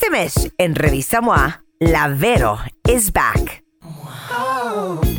Este mes, en Revista MOA, la Vero is back.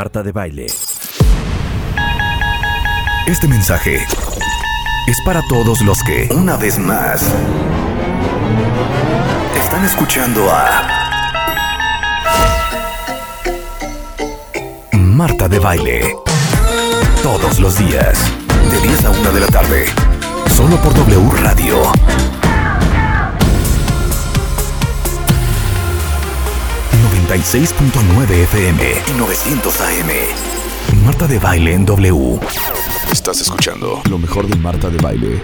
Marta de Baile. Este mensaje es para todos los que, una vez más, están escuchando a Marta de Baile. Todos los días, de 10 a 1 de la tarde, solo por W Radio. ...96.9 FM y 900 AM. Marta de Baile en W. Estás escuchando lo mejor de Marta de Baile.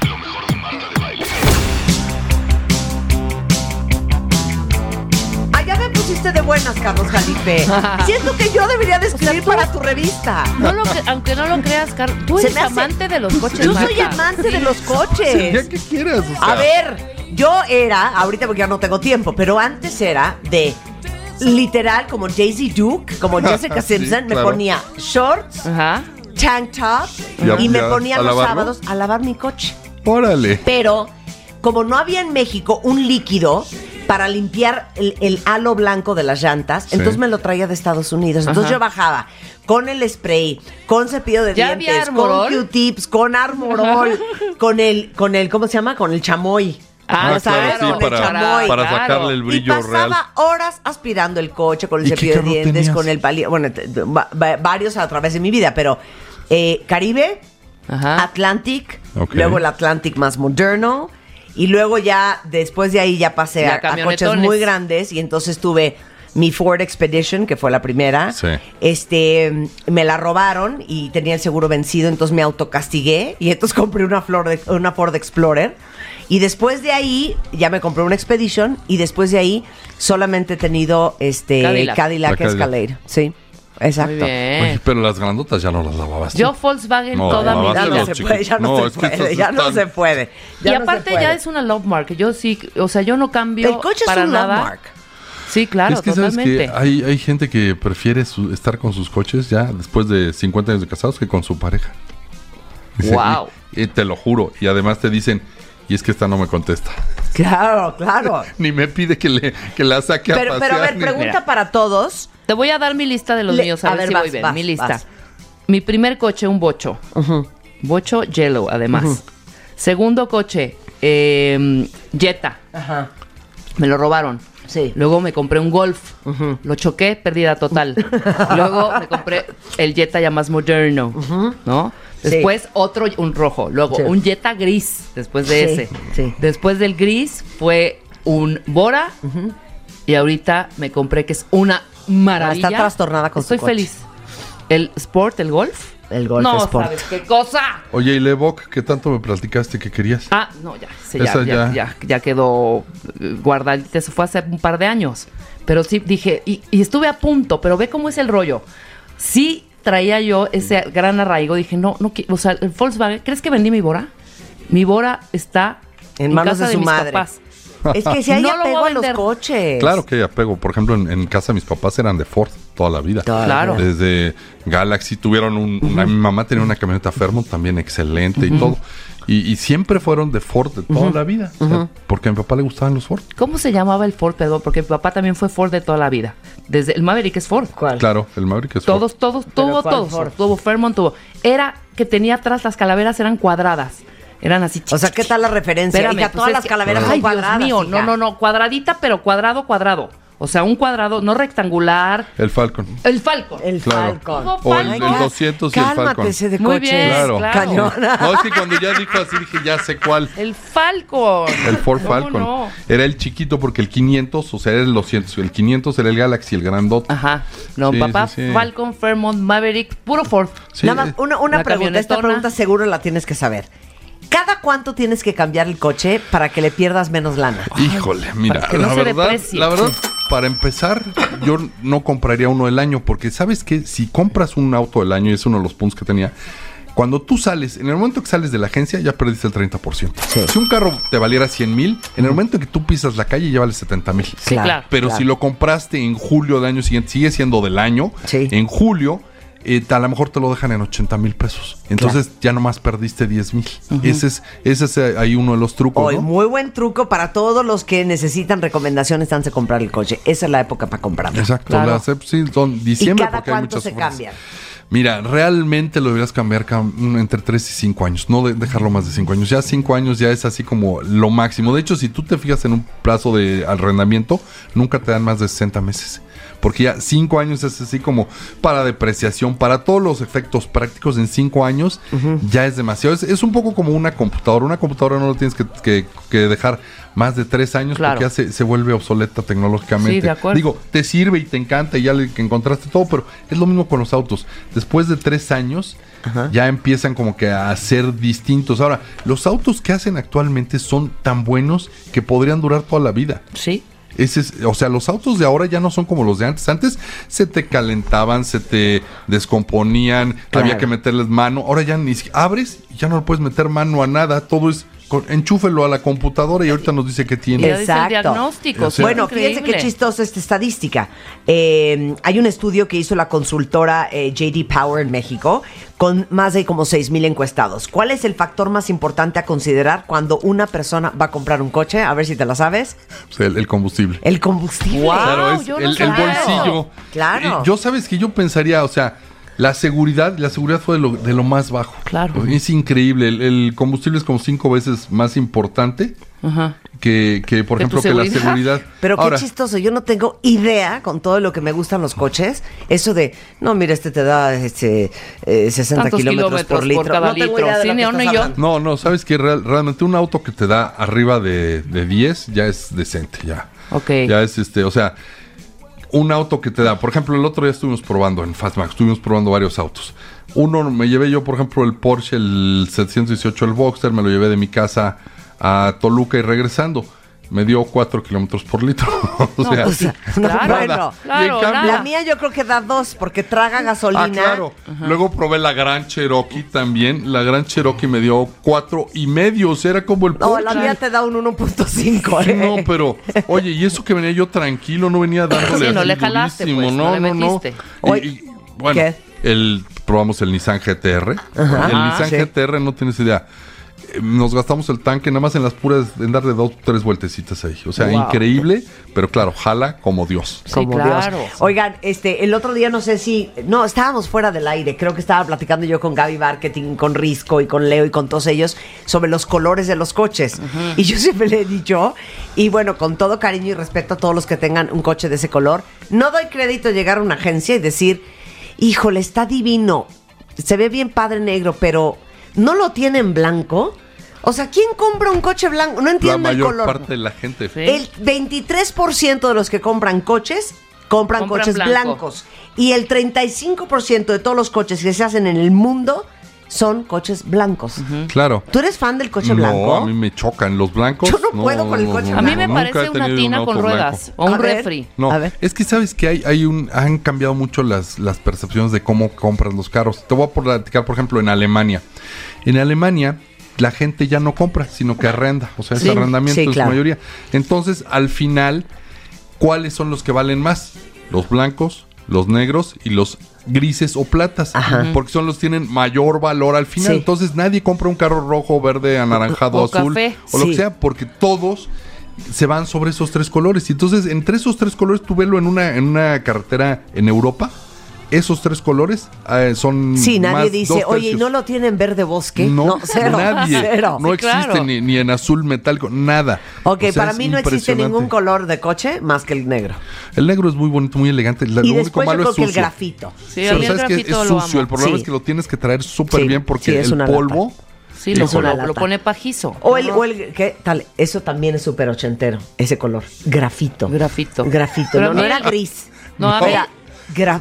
Allá me pusiste de buenas, Carlos Jalife. Siento que yo debería de escribir para tu revista. No lo que- aunque no lo creas, Carlos, tú Se eres me hace- amante de los coches. Yo soy Marta. amante de los coches. Ya que quieras, o sea. A ver, yo era, ahorita porque ya no tengo tiempo, pero antes era de literal como Daisy Duke, como Jessica Sí, Simpson, me claro. ponía shorts, Ajá. tank top Ya- y me ya, ponía ¿a los lavarlo? sábados a lavar mi coche. Órale. Pero como no había en México un líquido para limpiar el, el halo blanco de las llantas, Sí. entonces me lo traía de Estados Unidos. Entonces Ajá. yo bajaba con el spray, con cepillo de ¿Ya había dientes, con? Q-tips, con armorol, con el, con el, ¿cómo se llama? Con el chamoy. Ah, claro, sí, el para, chamoy. para claro. sacarle el Y brillo pasaba real. horas aspirando el coche con el ¿Y cepillo de dientes, tenías? con el palillo. Bueno, varios a través de mi vida, pero eh, Caribe, Ajá. Atlantic, luego el Atlantic más moderno. Y luego ya, después de ahí ya pasé Ya a, a coches muy grandes. Y entonces tuve mi Ford Expedition, que fue la primera. Sí. Este, me la robaron y tenía el seguro vencido, entonces me autocastigué. Y entonces compré una, Flor de- una Ford Explorer. Y después de ahí, ya me compré una Expedition. Y después de ahí, solamente he tenido este Cadillac. Cadillac, La Cadillac. Escalade. Sí, exacto. Muy bien. Oye, pero las grandotas ya no las lavabas. tú. Yo Volkswagen No, toda mi Ya no vida. se puede, ya no, se es que puede, estos ya no están- se puede. ya y no se aparte ya puede. es una love mark. Yo sí, o sea, yo no cambio El coche para es un nada. landmark. Sí, claro, es que sabes totalmente. que hay, hay gente que prefiere su- estar con sus coches ya después de 50 años de casados que con su pareja. Dice, Guau. y- y te lo juro. Y además te dicen, y es que esta no me contesta. Claro, claro. Ni me pide que, le, que la saque a Pero, pasear. pero a ver, pregunta Mira. para todos. Te voy a dar mi lista de los Le- míos, a, a ver, ver, si vas, voy bien. vas, mi lista. vas. Mi primer coche, un bocho. Bocho yellow, además. Segundo coche, eh, Jetta. Ajá. Me lo robaron. Sí. Luego me compré un Golf. Lo choqué, pérdida total. Luego me compré el Jetta ya más moderno, ¿no? Sí. Después otro, un rojo. Luego Sí. un Jetta gris, después de Sí, ese. sí. Después del gris fue un Bora. Y ahorita me compré que es una maravilla. Ah, está trastornada con su Estoy coche. feliz. El Sport, el Golf. El Golf no, Sport. ¿sabes qué cosa? Oye, ¿y Levoc qué tanto me platicaste que querías? Ah, no, ya, ya. ya, ya quedó eh, guardadita. Eso fue hace un par de años. Pero sí dije, y, y estuve a punto, pero ve cómo es el rollo. Sí traía yo ese gran arraigo. Dije, no, no, o sea, el Volkswagen, ¿crees que vendí mi Bora? Mi Bora está En manos casa de su mis madre. papás. Es que si hay No lo voy apego a a los coches. Claro que hay apego. Por ejemplo, en, en casa mis papás eran de Ford toda la vida. Claro. Desde Galaxy tuvieron un... una- mi mamá tenía una camioneta Fairmont también excelente y todo. Y, y siempre fueron de Ford de toda la vida. O sea, porque a mi papá le gustaban los Ford. ¿Cómo se llamaba el Ford, perdón? Porque mi papá también fue Ford de toda la vida. Desde el Maverick es Ford. ¿Cuál? Claro, el Maverick es Ford. Todos, todos, tuvo ¿cuál todos. Ford? Tuvo Fairmont, tuvo. Era que tenía atrás las calaveras, eran cuadradas. Eran así O sea, ¿qué tal la referencia? Espérame, Hija, pues todas es las que- calaveras Ay, son cuadradas. Dios mío, hija. no, no, no, cuadradita, pero cuadrado, cuadrado. O sea, un cuadrado, no rectangular. El Falcon. El Falcon. El Claro. Falcon. O el, el 200 y el Falcon. ese de Muy bien, Claro. claro. Cañona. No, es que cuando ya dijo así dije, ya sé cuál. El Falcon. El Ford ¿Cómo Falcon. no? Era el chiquito porque el 500, o sea, era el 200. El 500 era el Galaxy, el grandote. Ajá. No, Sí, papá, sí, sí. Falcon, Fairmont, Maverick, puro Ford. Sí, Nada más, una, una La pregunta. Esta pregunta seguro la tienes que saber. ¿Cada cuánto tienes que cambiar el coche para que le pierdas menos lana? Híjole, mira, para que no la se verdad, deprecie. la verdad, para empezar, yo no compraría uno del año, porque sabes que si compras un auto del año, y es uno de los puntos que tenía, cuando tú sales, en el momento que sales de la agencia, ya perdiste el 30%. Si un carro te valiera 100 mil, en el momento en que tú pisas la calle, ya vale 70 mil. Sí, claro. Pero claro. si lo compraste en julio del año siguiente, sigue siendo del año. Sí. En julio, eh, a lo mejor te lo dejan en 80 mil pesos. Entonces ya nomás perdiste 10 mil. Ese es, ese es eh, ahí uno de los trucos. Hoy, ¿no? muy buen truco para todos los que necesitan recomendaciones antes de comprar el coche. Esa es la época para comprarlo. Exacto, Claro. las sí, son diciembre ¿Y cada porque hay cuánto muchas se ofertas. cambian? Mira, realmente lo deberías cambiar ca- mm, entre 3 y 5 años, no de- dejarlo más de 5 años. Ya 5 años ya es así como lo máximo. De hecho, si tú te fijas en un plazo de arrendamiento, nunca te dan más de 60 meses. Porque ya 5 años es así como para depreciación, para todos los efectos prácticos en 5 años, ya es demasiado. Es, es un poco como una computadora. Una computadora no lo tienes que, que- que dejar más de 3 años Claro. porque ya se, se vuelve obsoleta tecnológicamente. Sí, de acuerdo. Digo, te sirve y te encanta y ya le que encontraste todo, pero es lo mismo con los autos. Después de tres años, ya empiezan como que a ser distintos. Ahora, los autos que hacen actualmente son tan buenos que podrían durar toda la vida. Sí. Ese es, o sea, los autos de ahora ya no son como los de antes. Antes se te calentaban, se te descomponían, Claro. había que meterles mano. Ahora ya ni abres y ya no le puedes meter mano a nada. Todo es con, enchúfelo a la computadora y ahorita nos dice que tiene. el diagnóstico. Bueno, increíble. fíjense qué chistosa esta estadística. Eh, hay un estudio que hizo la consultora eh, JD Power en México con más de como 6 mil encuestados. ¿Cuál es el factor más importante a considerar cuando una persona va a comprar un coche? A ver si te la sabes. Sea, el, el combustible. El combustible. Guau. Claro, es yo no el, bolsillo. Claro. Eh, Yo sabes que yo pensaría, o sea, la seguridad, la seguridad fue de lo, de lo más bajo. Claro. Es increíble. El, el combustible es como cinco veces más importante Ajá. que, que, por ¿Que tu ejemplo, que la seguridad? Pero Ahora, qué chistoso, yo no tengo idea con todo lo que me gustan los coches. Eso de, no, mira, este te da este, eh, 60 Tantos kilómetros, por por litro. cada no tengo idea Sí, estás ni yo. No, no, sabes que real- realmente un auto que te da arriba de, de 10 ya es decente, ya. Ok. Ya es este, o sea, un auto que te da, por ejemplo, el otro día estuvimos probando en Fastmax, estuvimos probando varios autos. Uno me llevé yo, por ejemplo, el Porsche, el 718, el Boxster, me lo llevé de mi casa a Toluca y regresando. Me dio 4 kilómetros por litro. o No, sea, pues. No, Claro, bueno. claro, Y en cambio- nada. La mía yo creo que da dos porque traga gasolina. Ah, claro. Luego probé la Gran Cherokee también. La Gran Cherokee me dio cuatro y medio. O sea, era como el No, Porsche. la mía te da un 1.5. ¿eh? No, pero, oye, y eso que venía yo tranquilo, no venía dándole Sí, no le jalaste, pues, no le metiste. Y- Oye, y, bueno, ¿qué? el, probamos el Nissan GTR. el Nissan sí. GTR, no tienes idea. Eh, Nos gastamos el tanque nada más en las puras, en darle dos, tres vueltecitas ahí. O sea, Wow. increíble, pero claro, jala como Dios. Sí, Como claro. Dios. Oigan, este, el otro día no sé si, no, estábamos fuera del aire, creo que estaba platicando yo con Gaby Marketing, con Risco y con Leo y con todos ellos sobre los colores de los coches. Y yo siempre le he dicho, y bueno, con todo cariño y respeto a todos los que tengan un coche de ese color, no doy crédito a llegar a una agencia y decir, híjole, está divino, se ve bien padre negro, pero no lo tiene en blanco. O sea, ¿quién compra un coche blanco? No La entiendo el mayor color. parte de la gente. Sí. El 23% de los que compran coches compran, Compran coches blanco. blancos. Y el 35% de todos los coches que se hacen en el mundo son coches blancos. Claro. ¿Tú eres fan del coche no, blanco? a mí me chocan los blancos. Yo no puedo con el coche A mí me blanco. parece una un tina con blanco. ruedas o A un ver. refri. No, A ver. es que sabes que hay, hay un, han cambiado mucho las, las percepciones de cómo compras los carros. Te voy a platicar, por ejemplo, en Alemania. En Alemania, la gente ya no compra, sino que arrenda. O sea, Sí, es arrendamiento sí, en claro. su mayoría. Entonces, al final, ¿cuáles son los que valen más? Los blancos, los negros y los grises o platas. Ajá. Porque son los que tienen mayor valor al final. Sí. Entonces, nadie compra un carro rojo, verde, anaranjado, O azul café. o lo que sea, porque todos se van sobre esos tres colores. Y entonces, entre esos tres colores, tú velo en una, en una carretera en Europa. Esos tres colores eh, son. Sí, nadie más dice, oye, ¿y tercios". no lo tienen verde bosque? No, cero. nadie. Cero. No Sí, existe claro. ni, ni en azul metálico, nada. Ok, O sea, para mí no existe ningún color de coche más que el negro. El negro es muy bonito, muy elegante. La- y lo único yo malo creo es que el sucio. grafito. Sí, Pero a el sabes que es sucio. El problema Sí. es que lo tienes que traer súper Sí, bien porque sí, es el polvo. Sí, lo, Híjole. lo, lo pone pajizo. O el, o el ¿qué tal? Eso también es súper ochentero, ese color. Grafito. Grafito. Grafito. Pero No, a no era gris. No, a mí- Era gra-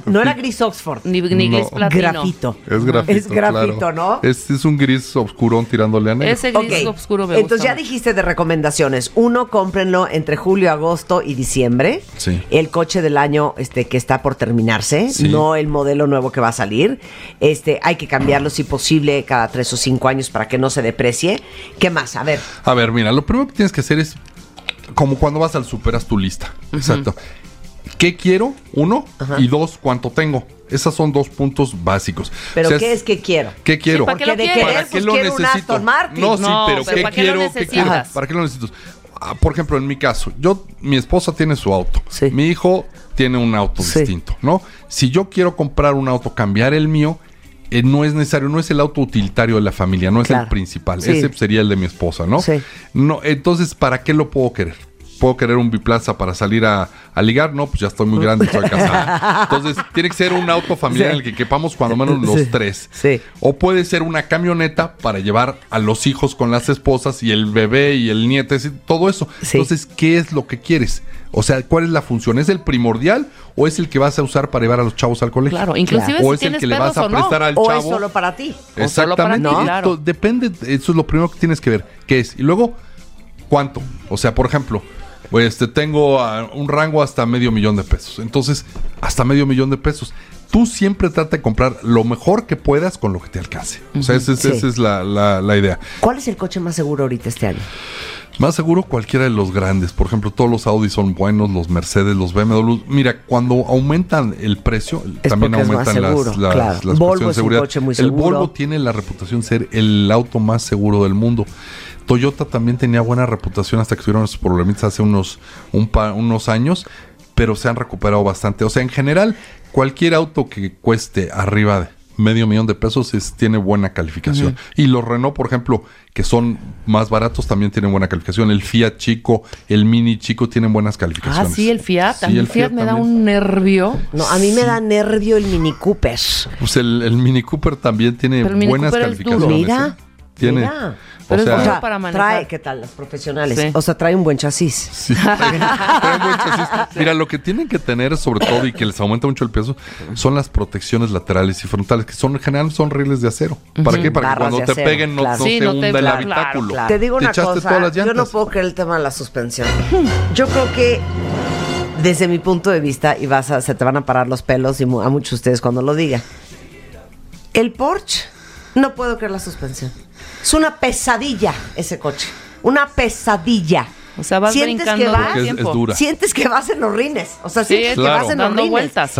no era gris Oxford. Ni, ni No. gris platino. Grafito. Es grafito. Es grafito, claro. ¿no? Es, es un gris oscurón tirándole a negro. Ese gris Ok, oscuro me Entonces gusta ya dijiste de recomendaciones. Uno, cómprenlo entre julio, agosto y diciembre. Sí. El coche del año este, que está por terminarse, Sí. no el modelo nuevo que va a salir. Este, hay que cambiarlo si posible cada tres o cinco años para que no se deprecie. ¿Qué más? A ver. A ver, mira, lo primero que tienes que hacer es como cuando vas al super, haz tu lista. Exacto. ¿Qué quiero? Uno. Y dos, ¿cuánto tengo? Esos son dos puntos básicos. Pero O sea, ¿qué es que quiero? ¿Qué quiero? ¿para qué Porque lo de quieres? querer, ¿Para qué pues lo quiero un necesito? No, sí, No, pero, pero ¿qué ¿para qué lo quiero? ¿Qué quiero? necesitas? ¿Para qué lo necesito? Ah, por ejemplo, en mi caso, yo, mi esposa tiene su auto. Sí. Mi hijo tiene un auto Sí. distinto, ¿no? Si yo quiero comprar un auto, cambiar el mío, eh, no es necesario, no es el auto utilitario de la familia, no es Claro. el principal. Sí. Ese sería el de mi esposa, ¿no? Sí. No, entonces, ¿para qué lo puedo querer? ¿Puedo querer un biplaza para salir a, a ligar? No, pues ya estoy muy grande, estoy casado. Entonces, tiene que ser un auto familiar Sí. en el que quepamos cuando menos los Sí. tres. Sí. O puede ser una camioneta para llevar a los hijos con las esposas y el bebé y el nieto, es decir, todo eso. Sí. Entonces, ¿qué es lo que quieres? O sea, ¿cuál es la función? ¿Es el primordial o es el que vas a usar para llevar a los chavos al colegio? Claro, inclusive O si es el tienes que le vas a o no. prestar al ¿O chavo. es solo para ti? O solo para Exactamente. ti, Esto claro. depende, eso es lo primero que tienes que ver. ¿Qué es? Y luego, ¿cuánto? O sea, por ejemplo, pues este, tengo un rango hasta medio millón de pesos. Entonces, hasta medio millón de pesos. Tú siempre trata de comprar lo mejor que puedas con lo que te alcance. O sea, esa es, Sí. esa es la, la- la idea. ¿Cuál es el coche más seguro ahorita este año? Más seguro cualquiera de los grandes. Por ejemplo, todos los Audi son buenos, los Mercedes, los BMW. Mira, cuando aumentan el precio, Es también aumentan las, las, claro. las Volvo de es un seguridad. coche muy el. Volvo tiene la reputación de ser el auto más seguro del mundo. Toyota también tenía buena reputación hasta que tuvieron esos problemitas hace unos, un pa- unos años, pero se han recuperado bastante. O sea, en general, cualquier auto que cueste arriba de medio millón de pesos es- tiene buena calificación. Y los Renault, por ejemplo, que son más baratos, también tienen buena calificación. El Fiat chico, el Mini chico tienen buenas Ah, calificaciones. sí, el Fiat. Sí, a mí el Fiat, Fiat me da un nervio. No, a mí me da nervio el Mini Cooper. Pues el, el Mini Cooper también tiene Pero el Mini buenas Cooper es duro. calificaciones. Mira, ¿eh? Tiene. mira. Pero o es sea, para manejar. trae, ¿qué tal? Los profesionales. Sí. O sea, trae un buen chasis. Sí, trae- trae buen chasis. Mira, lo que tienen que tener, sobre todo, y que les aumenta mucho el peso, son las protecciones laterales y frontales, que son en general son rieles de acero. ¿Para qué? Para que cuando te acero, peguen no, claro. no Sí, se no te- hunda el claro, habitáculo. claro. Te digo Te una echaste cosa, todas las yo no puedo creer el tema de la suspensión. Yo creo que desde mi punto de vista, y vas a, se te van a parar los pelos y mu- a muchos de ustedes cuando lo diga, el Porsche, no puedo creer la suspensión. Es una pesadilla ese coche. Una pesadilla. O sea, vas Sientes brincando que vas- es- dura. Sientes que vas en los rines. O sea, Sí, sientes es que vas en los dando rines. vueltas.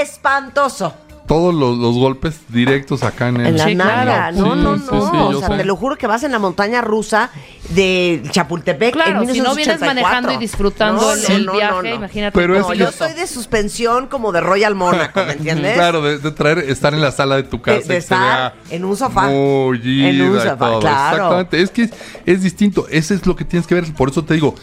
Espantoso. Todos los, los golpes directos acá en el... En la Sí, nalga. claro. No, Sí, no, sí, no. sí, o sea, sé. te lo juro que vas en la montaña rusa de Chapultepec Claro, en si no vienes 1984. manejando y disfrutando el- el viaje, imagínate Pero No, es que- yo soy de suspensión como de Royal Mónaco, ¿me entiendes? Claro, de, de traer, estar en la sala de tu casa. De- de y que se estar en un sofá. En un sofá, todo. claro. Exactamente. Es que es, es distinto. Ese es lo que tienes que ver. Por eso te digo,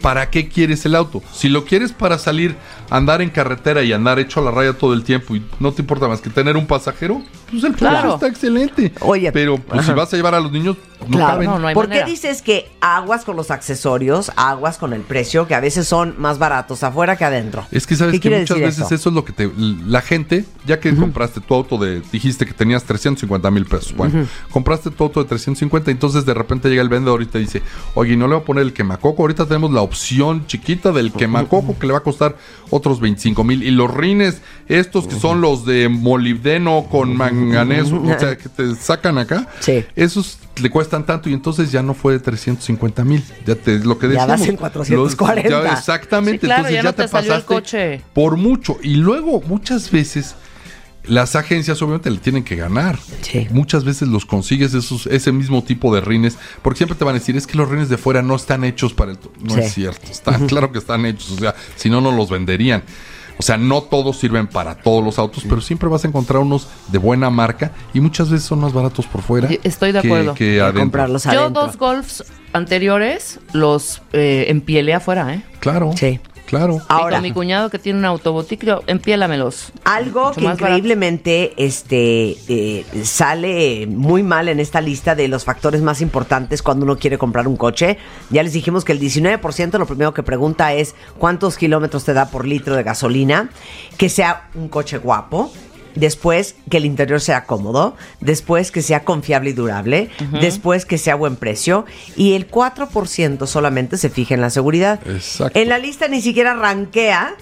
¿para qué quieres el auto? Si lo quieres para salir, andar en carretera y andar hecho a la raya todo el tiempo y no te importa más que tener un pasajero, pues el Claro. está excelente. Oye, pero pues, si vas a llevar a los niños, no Claro. caben. No, no hay ¿Por manera. qué dices que aguas con los accesorios, aguas con el precio, que a veces son más baratos afuera que adentro? Es que sabes ¿Qué que muchas veces eso? eso? es lo que te. La gente, ya que compraste tu auto de. Dijiste que tenías 350 mil pesos. Bueno, compraste tu auto de 350, entonces de repente llega el vendedor y te dice: Oye, no le voy a poner el quemacoco. Ahorita tenemos la opción chiquita del quemacoco que le va a costar otros 25 mil. Y los rines, estos que son los de molibdeno con manganeso, o sea, que te sacan acá, Sí. esos le cuestan tanto y entonces ya no fue de 350 mil. Ya te lo que Ya decíamos. vas en 440. Los- ya exactamente. Sí, claro, entonces ya ya, no te, te salió el pasaste coche. por mucho. Y luego, muchas veces, las agencias obviamente le tienen que ganar. Sí. Muchas veces los consigues esos, ese mismo tipo de rines, porque siempre te van a decir, es que los rines de fuera no están hechos para el... No Sí. es cierto, están, claro que están hechos, o sea, si no, no los venderían. O sea, no todos sirven para todos los autos, pero siempre vas a encontrar unos de buena marca y muchas veces son más baratos por fuera. Estoy de que- acuerdo. Que, Que adentro. comprarlos Yo dos golfs anteriores los eh, empielé afuera, ¿eh? Claro. Sí. Claro. Y Ahora, con mi cuñado que tiene un autobotique, yo, empiélamelos. algo Mucho que barato. increíblemente este, eh, sale muy mal en esta lista de los factores más importantes cuando uno quiere comprar un coche. Ya les dijimos que el 19% lo primero que pregunta es cuántos kilómetros te da por litro de gasolina, que sea un coche guapo. Después que el interior sea cómodo, después que sea confiable y durable, después que sea buen precio y el 4% solamente se fija en la seguridad. Exacto. En la lista ni siquiera ranquea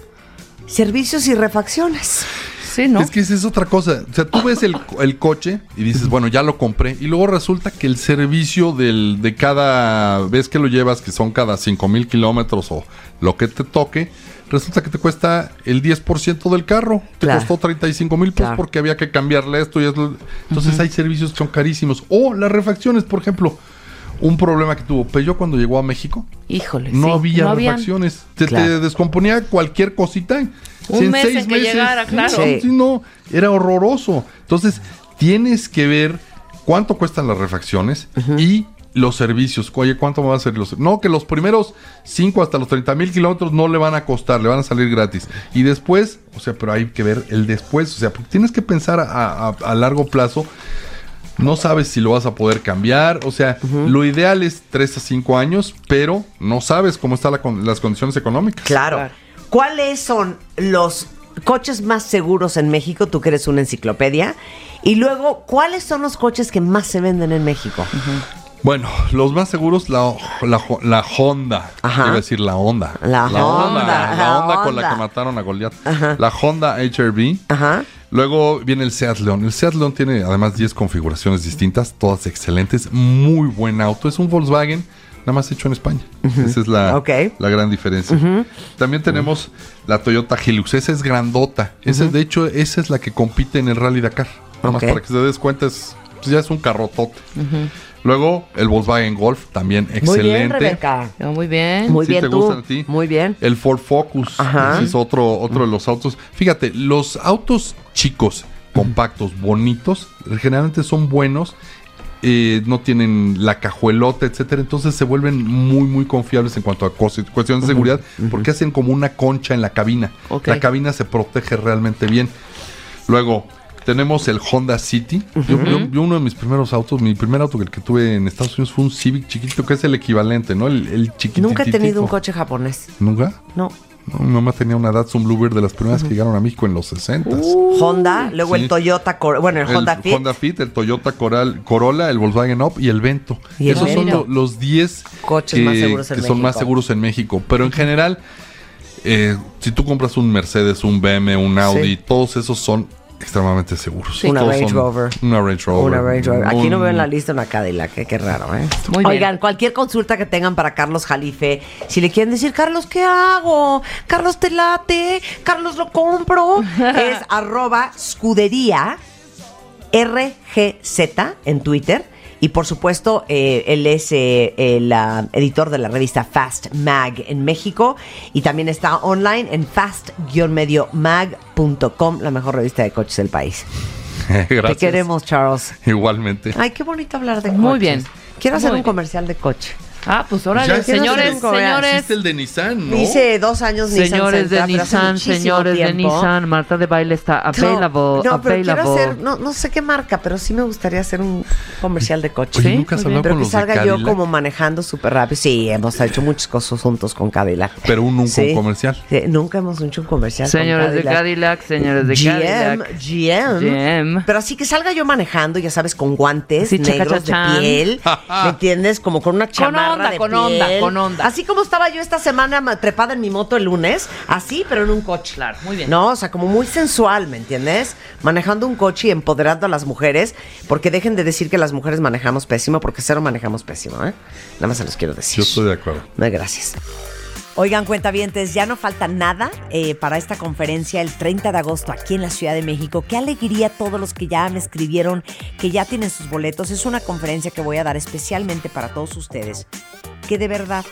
servicios y refacciones. Sí, ¿no? Es que esa es otra cosa. O sea, tú ves el, el coche y dices, bueno, ya lo compré. Y luego resulta que el servicio del, de cada vez que lo llevas, que son cada 5 mil kilómetros o lo que te toque, resulta que te cuesta el 10% del carro. Te Claro. costó 35 mil pesos Claro. porque había que cambiarle esto y esto. Entonces hay servicios que son carísimos. O las refacciones, por ejemplo. Un problema que tuvo Peugeot cuando llegó a México. Híjole. No sí, había no habían. refacciones. Se Claro. te descomponía cualquier cosita. Un Si mes en que llegara, claro. Sí. Sí, no, era horroroso. Entonces, tienes que ver cuánto cuestan las refacciones y los servicios. Oye, ¿cuánto me va a hacer los No, que los primeros 5 hasta los 30 mil kilómetros no le van a costar, le van a salir gratis. Y después, o sea, pero hay que ver el después. O sea, porque tienes que pensar a, a- a largo plazo. No sabes si lo vas a poder cambiar. O sea, lo ideal es 3 a 5 años, pero no sabes cómo están las condiciones económicas. Claro. Claro. ¿Cuáles son los coches más seguros en México? Tú que eres una enciclopedia. Y luego, ¿cuáles son los coches que más se venden en México? Bueno, los más seguros, la, la, la Honda. Ajá. Iba a decir la Honda. La Honda, La, la Honda con la que mataron a Goliath. Ajá. La Honda HRV. Ajá. Luego viene el Seat León. El Seat León tiene además 10 configuraciones distintas, todas excelentes. Muy buen auto. Es un Volkswagen, nada más hecho en España. Esa es la, la gran diferencia. También tenemos la Toyota Hilux. Esa es grandota. Esa, de hecho, esa es la que compite en el Rally Dakar. Nada más para que se des cuenta, es, pues ya es un carrotote. Luego el Volkswagen Golf, también Muy excelente. bien, Rebeca. Oh, Muy bien. Muy ¿Sí bien te tú. gustan a ti? Muy bien. El Ford Focus. Ajá. Ese es otro, otro de los autos. Fíjate, los autos chicos, compactos, bonitos, generalmente son buenos. eh, no tienen la cajuelota, etcétera. Entonces se vuelven muy, muy confiables en cuanto a cuestiones de seguridad, porque hacen como una concha en la cabina. La cabina se protege realmente bien. Luego, tenemos el Honda City. yo, yo- yo uno de mis primeros autos, mi primer auto que el que tuve en Estados Unidos fue un Civic chiquito, que es el equivalente, ¿no? El, el chiquitito. Nunca he tenido un coche japonés. ¿Nunca? No. No, mi mamá tenía una Datsun Bluebird de las primeras que llegaron a México en los 60 Honda, luego Sí. el Toyota, Cor- bueno, el, el Honda Fit. Honda Fit, el Toyota Coral, Corolla, el Volkswagen Up y el Vento. Y el Esos son lo- los 10 Coches más seguros en que son más México. seguros en México. Pero en general, eh, si tú compras un Mercedes, un BMW, un Audi, Sí. todos esos son extremadamente seguros. Una Range Rover. Una Range Rover. Una Range Rover. Aquí no veo en la lista una Cadillac, eh, qué raro, ¿eh? Muy bien. Oigan, cualquier consulta que tengan para Carlos Jalife, si le quieren decir, Carlos, ¿qué hago? Carlos, te late, Carlos, lo compro, es arroba escudería RGZ en Twitter. Y por supuesto, eh, él es eh, el ah, editor de la revista Fast Mag en México. Y también está online en fast-mag.com, la mejor revista de coches del país. Gracias. Te queremos, Charles. Igualmente. Ay, qué bonito hablar de Muy coches. bien. Quiero hacer Muy un bien. comercial de coche. Ah, pues órale, Ya señores, un señores. El de Nissan, ¿no? Hice dos años Nissan Señores de Nissan, señores de. Nissan, Marta de Baile está No, available, no, pero quiero hacer, no, no sé qué marca, pero sí me gustaría hacer un comercial de coche. Oye, Sí, nunca has hablado Pero con que los de salga yo como manejando súper rápido. Sí, hemos hecho muchas cosas juntos con Cadillac. Pero un- nunca Sí. un comercial. Sí, nunca hemos hecho un comercial con Señores de Cadillac. Señores de GM, Cadillac. GM. GM. Pero así que salga yo manejando, ya sabes, con guantes negros de piel. ¿Me entiendes? Como con una chamarra onda, de con piel. onda, con onda. Así como estaba yo esta semana ma- trepada en mi moto el lunes, así, pero en un coche. Claro, muy bien. No, o sea, como muy sensual, ¿me entiendes? Manejando un coche y empoderando a las mujeres, porque dejen de decir que las mujeres manejamos pésimo, porque cero manejamos pésimo, ¿eh? Nada más se los quiero decir. Yo estoy de acuerdo. No, gracias. Oigan, cuentavientes, ya no falta nada eh, para esta conferencia el 30 de agosto aquí en la Ciudad de México. Qué alegría a todos los que ya me escribieron, que ya tienen sus boletos. Es una conferencia que voy a dar especialmente para todos ustedes, que de verdad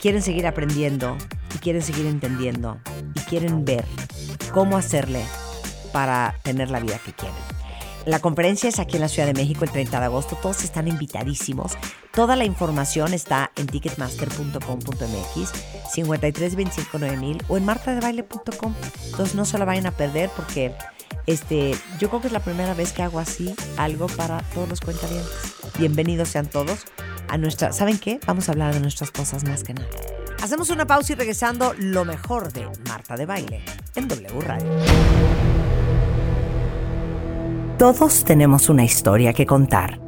quieren seguir aprendiendo y quieren seguir entendiendo y quieren ver cómo hacerle para tener la vida que quieren. La conferencia es aquí en la Ciudad de México el 30 de agosto. Todos están invitadísimos. Toda la información está en ticketmaster.com.mx, 53259000 o en martadebaile.com. Entonces no se la vayan a perder porque este, yo creo que es la primera vez que hago así algo para todos los cuentavientes. Bienvenidos sean todos a nuestra. ¿Saben qué? Vamos a hablar de nuestras cosas más que nada. Hacemos una pausa y regresando lo mejor de Marta de Baile en W Radio. Todos tenemos una historia que contar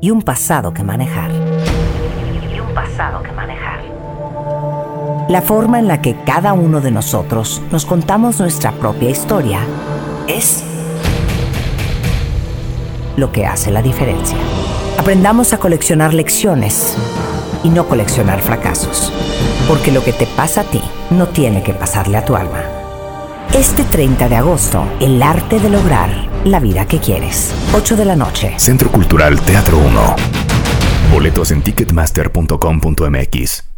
y un pasado que manejar. Y un pasado que manejar. La forma en la que cada uno de nosotros nos contamos nuestra propia historia es lo que hace la diferencia. Aprendamos a coleccionar lecciones y no coleccionar fracasos, porque lo que te pasa a ti no tiene que pasarle a tu alma. Este 30 de agosto, el arte de lograr la vida que quieres. 8 de la noche. Centro Cultural Teatro 1. Boletos en ticketmaster.com.mx.